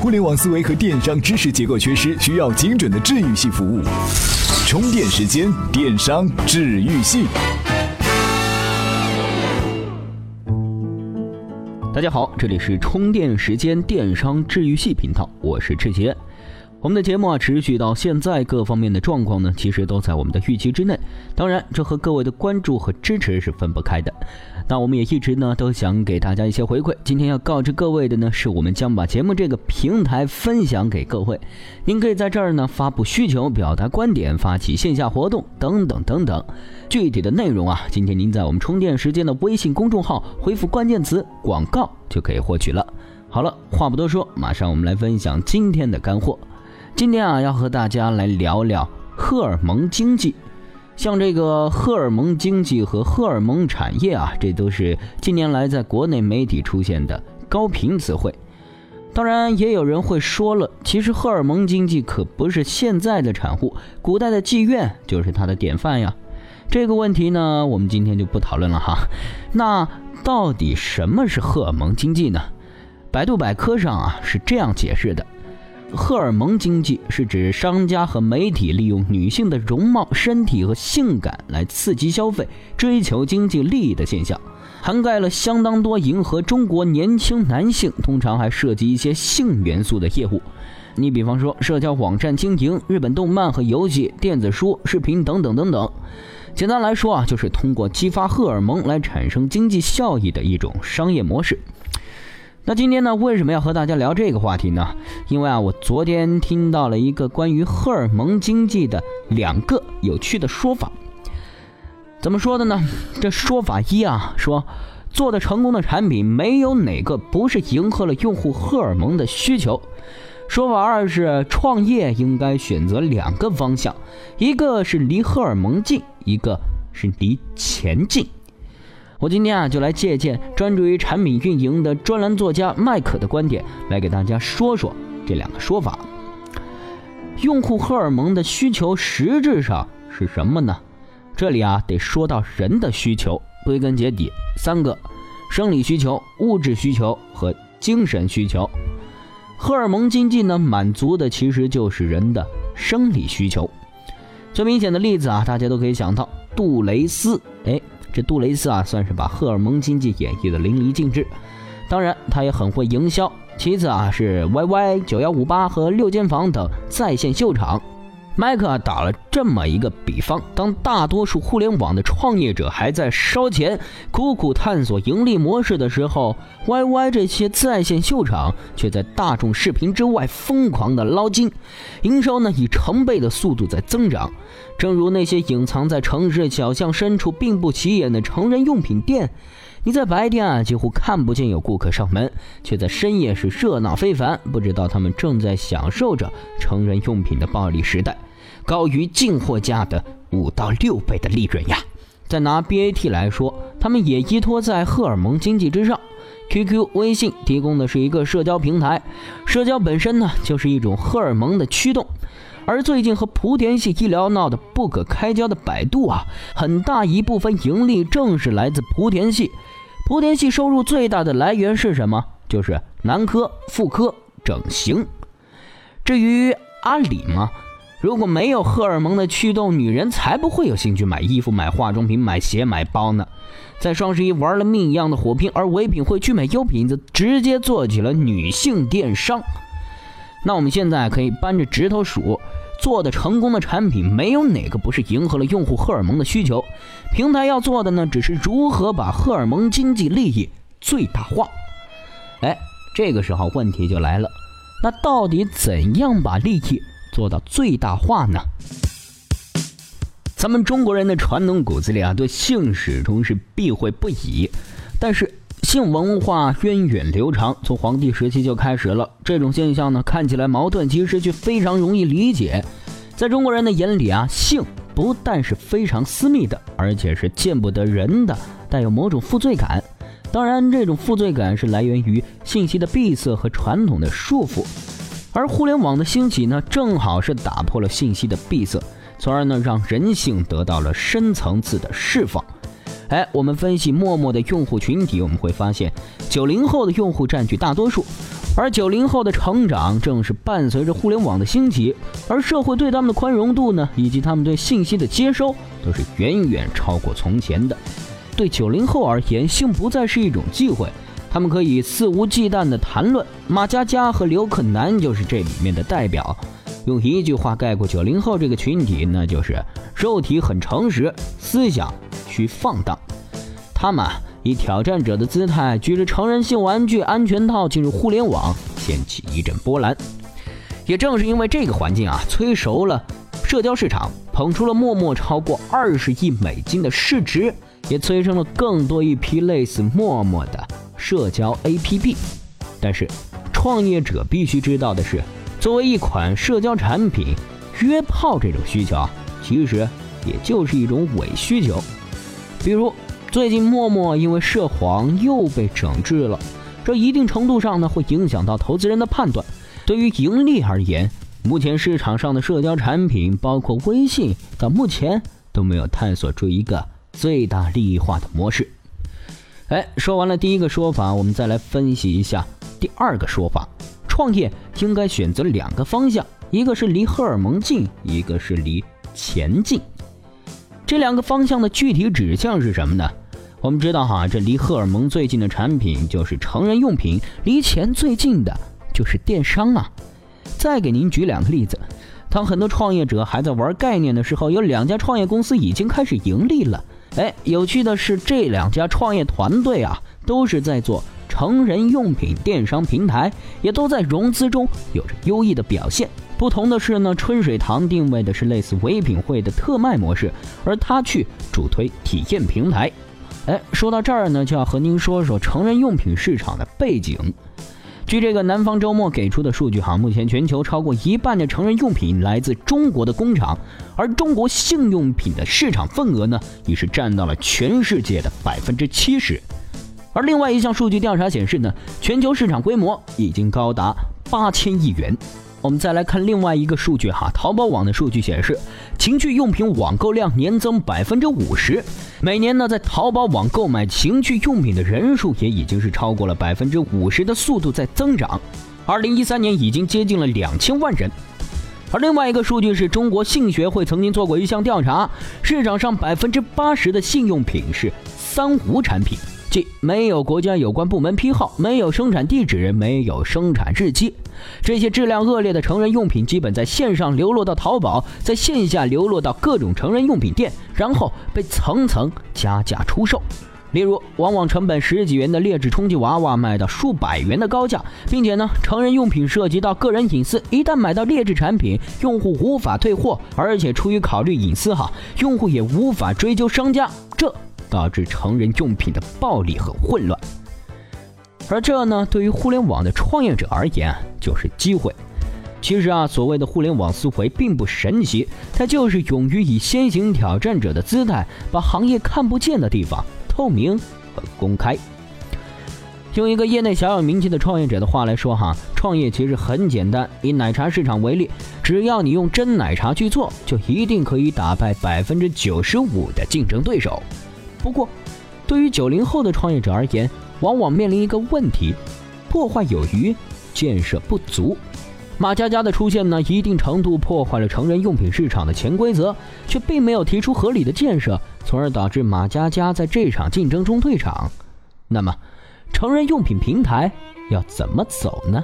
互联网思维和电商知识结构缺失，需要精准的治愈系服务。充电时间，电商治愈系。大家好，这里是充电时间电商治愈系频道，我是志杰。我们的节目啊，持续到现在，各方面的状况呢，其实都在我们的预期之内。当然，这和各位的关注和支持是分不开的。那我们也一直呢，都想给大家一些回馈。今天要告知各位的呢，是我们将把节目这个平台分享给各位。您可以在这儿呢发布需求、表达观点、发起线下活动等等等等。具体的内容啊，今天您在我们充电时间的微信公众号回复关键词“广告”就可以获取了。好了，话不多说，马上我们来分享今天的干货。今天啊，要和大家来聊聊荷尔蒙经济。像这个荷尔蒙经济和荷尔蒙产业啊，这都是近年来在国内媒体出现的高频词汇。当然，也有人会说了，其实荷尔蒙经济可不是现在的产物，古代的妓院就是它的典范呀。这个问题呢，我们今天就不讨论了哈。那到底什么是荷尔蒙经济呢？百度百科上啊是这样解释的。荷尔蒙经济是指商家和媒体利用女性的容貌、身体和性感来刺激消费、追求经济利益的现象，涵盖了相当多迎合中国年轻男性，通常还涉及一些性元素的业务。你比方说，社交网站经营、日本动漫和游戏、电子书、视频等等等等。简单来说啊，就是通过激发荷尔蒙来产生经济效益的一种商业模式。那今天呢，为什么要和大家聊这个话题呢？因为啊，我昨天听到了一个关于荷尔蒙经济的两个有趣的说法。怎么说的呢？这说法一啊，说做的成功的产品没有哪个不是迎合了用户荷尔蒙的需求。说法二是创业应该选择两个方向，一个是离荷尔蒙近，一个是离钱近。我今天啊，就来借鉴专注于产品运营的专栏作家麦克的观点，来给大家说说这两个说法。用户荷尔蒙的需求实质上是什么呢？这里啊，得说到人的需求，归根结底三个：生理需求、物质需求和精神需求。荷尔蒙经济呢，满足的其实就是人的生理需求。最明显的例子啊，大家都可以想到杜蕾斯，哎。这杜蕾斯啊，算是把荷尔蒙经济演绎的淋漓尽致。当然，他也很会营销。其次啊，是 YY、九幺五八和六间房等在线秀场。麦克打了这么一个比方：当大多数互联网的创业者还在烧钱、苦苦探索盈利模式的时候，YY 这些在线秀场却在大众视频之外疯狂的捞金，营收呢以成倍的速度在增长。正如那些隐藏在城市小巷深处并不起眼的成人用品店，你在白天啊几乎看不见有顾客上门，却在深夜是热闹非凡。不知道他们正在享受着成人用品的暴利时代，高于进货价的五到六倍的利润呀！再拿 BAT 来说，他们也依托在荷尔蒙经济之上。QQ、微信提供的是一个社交平台，社交本身呢就是一种荷尔蒙的驱动。而最近和莆田系医疗闹得不可开交的百度啊，很大一部分盈利正是来自莆田系。莆田系收入最大的来源是什么？就是男科、妇科、整形。至于阿里嘛，如果没有荷尔蒙的驱动，女人才不会有兴趣买衣服、买化妆品、买鞋、买包呢。在双十一玩了命一样的火拼，而唯品会聚美优品则直接做起了女性电商。那我们现在可以扳着指头数，做的成功的产品没有哪个不是迎合了用户荷尔蒙的需求。平台要做的呢，只是如何把荷尔蒙经济利益最大化。哎，这个时候问题就来了，那到底怎样把利益做到最大化呢？咱们中国人的传统骨子里啊，对性始终是避讳不已，但是。性文化源远流长，从黄帝时期就开始了。这种现象呢，看起来矛盾，其实却非常容易理解。在中国人的眼里啊，性不但是非常私密的，而且是见不得人的，带有某种负罪感。当然，这种负罪感是来源于信息的闭塞和传统的束缚。而互联网的兴起呢，正好是打破了信息的闭塞，从而呢，让人性得到了深层次的释放。哎，我们分析陌陌的用户群体，我们会发现，九零后的用户占据大多数，而九零后的成长正是伴随着互联网的兴起，而社会对他们的宽容度呢，以及他们对信息的接收，都是远远超过从前的。对九零后而言，性不再是一种忌讳，他们可以肆无忌惮地谈论。马佳佳和刘克南就是这里面的代表。用一句话概括九零后这个群体，那就是肉体很诚实，思想需放荡。他们以挑战者的姿态，举着成人性玩具安全套进入互联网，掀起一阵波澜。也正是因为这个环境啊，催熟了社交市场，捧出了陌陌超过二十亿美金的市值，也催生了更多一批类似陌陌的社交 APP。但是，创业者必须知道的是。作为一款社交产品，约炮这种需求啊，其实也就是一种伪需求。比如，最近陌陌因为涉黄又被整治了，这一定程度上呢会影响到投资人的判断。对于盈利而言，目前市场上的社交产品，包括微信，到目前都没有探索出一个最大利益化的模式。哎，说完了第一个说法，我们再来分析一下第二个说法。创业应该选择两个方向，一个是离荷尔蒙近，一个是离钱近。这两个方向的具体指向是什么呢？我们知道哈，这离荷尔蒙最近的产品就是成人用品，离钱最近的就是电商啊。再给您举两个例子，当很多创业者还在玩概念的时候，有两家创业公司已经开始盈利了。哎，有趣的是，这两家创业团队啊，都是在做。成人用品电商平台也都在融资中有着优异的表现。不同的是呢，春水堂定位的是类似唯品会的特卖模式，而他去主推体验平台。哎，说到这儿呢，就要和您说说成人用品市场的背景。据这个南方周末给出的数据哈，目前全球超过一半的成人用品来自中国的工厂，而中国性用品的市场份额呢，已是占到了全世界的百分之七十。而另外一项数据调查显示呢，全球市场规模已经高达八千亿元。我们再来看另外一个数据哈，淘宝网的数据显示，情趣用品网购量年增百分之五十，每年呢在淘宝网购买情趣用品的人数也已经是超过了百分之五十的速度在增长。二零一三年已经接近了两千万人。而另外一个数据是中国性学会曾经做过一项调查，市场上百分之八十的性用品是三无产品。即没有国家有关部门批号，没有生产地址，没有生产日期，这些质量恶劣的成人用品，基本在线上流落到淘宝，在线下流落到各种成人用品店，然后被层层加价出售。例如，往往成本十几元的劣质充气娃娃卖到数百元的高价，并且呢，成人用品涉及到个人隐私，一旦买到劣质产品，用户无法退货，而且出于考虑隐私哈，用户也无法追究商家。导致成人用品的暴利和混乱，而这呢，对于互联网的创业者而言就是机会。其实啊，所谓的互联网思维并不神奇，它就是勇于以先行挑战者的姿态，把行业看不见的地方透明和公开。用一个业内小有名气的创业者的话来说哈，创业其实很简单。以奶茶市场为例，只要你用真奶茶去做，就一定可以打败百分之九十五的竞争对手。不过，对于九零后的创业者而言，往往面临一个问题：破坏有余，建设不足。马佳佳的出现呢，一定程度破坏了成人用品市场的潜规则，却并没有提出合理的建设，从而导致马佳佳在这场竞争中退场。那么，成人用品平台要怎么走呢？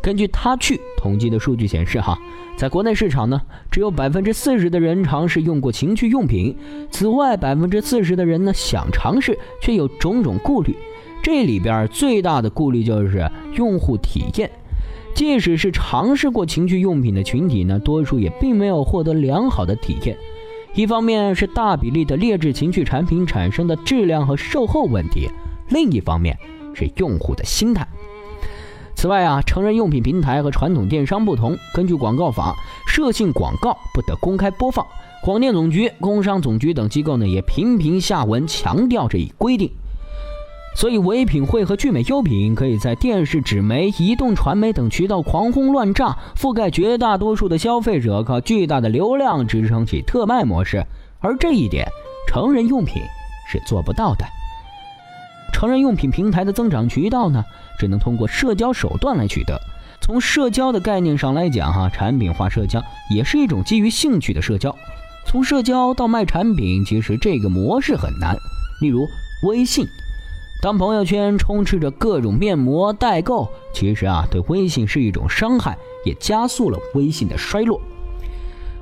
根据他去统计的数据显示，哈，在国内市场呢，只有百分之四十的人尝试用过情趣用品。此外，百分之四十的人呢想尝试，却有种种顾虑。这里边最大的顾虑就是用户体验。即使是尝试过情趣用品的群体呢，多数也并没有获得良好的体验。一方面是大比例的劣质情趣产品产生的质量和售后问题，另一方面是用户的心态。此外啊，成人用品平台和传统电商不同，根据广告法，涉性广告不得公开播放。广电总局、工商总局等机构呢，也频频下文强调这一规定。所以，唯品会和聚美优品可以在电视、纸媒、移动传媒等渠道狂轰乱炸，覆盖绝大多数的消费者，靠巨大的流量支撑起特卖模式。而这一点，成人用品是做不到的。成人用品平台的增长渠道呢，只能通过社交手段来取得。从社交的概念上来讲，哈，产品化社交也是一种基于兴趣的社交。从社交到卖产品，其实这个模式很难。例如微信，当朋友圈充斥着各种面膜代购，其实啊，对微信是一种伤害，也加速了微信的衰落。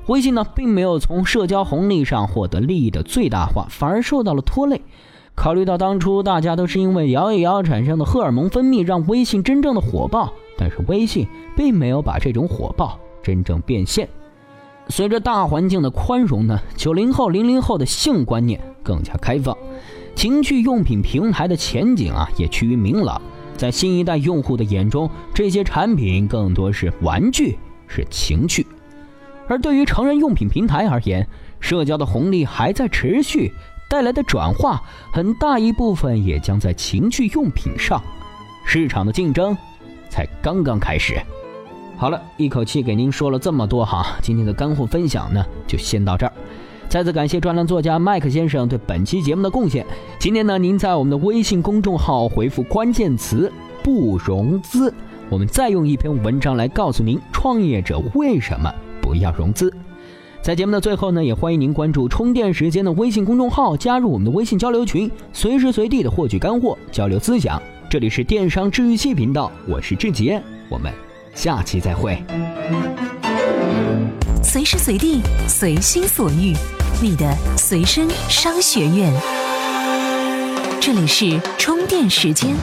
微信呢，并没有从社交红利上获得利益的最大化，反而受到了拖累。考虑到当初大家都是因为摇一摇产生的荷尔蒙分泌让微信真正的火爆，但是微信并没有把这种火爆真正变现。随着大环境的宽容呢，九零后、零零后的性观念更加开放，情趣用品平台的前景啊也趋于明朗。在新一代用户的眼中，这些产品更多是玩具，是情趣。而对于成人用品平台而言，社交的红利还在持续，带来的转化很大一部分也将在情趣用品上，市场的竞争才刚刚开始。好了，一口气给您说了这么多哈，今天的干货分享呢就先到这儿。再次感谢专栏作家麦克先生对本期节目的贡献。今天呢，您在我们的微信公众号回复关键词“不融资”，我们再用一篇文章来告诉您创业者为什么不要融资。在节目的最后呢，也欢迎您关注充电时间的微信公众号，加入我们的微信交流群，随时随地的获取干货，交流思想。这里是电商治愈系频道，我是志杰，我们。下期再会。随时随地，随心所欲，你的随身商学院。这里是充电时间。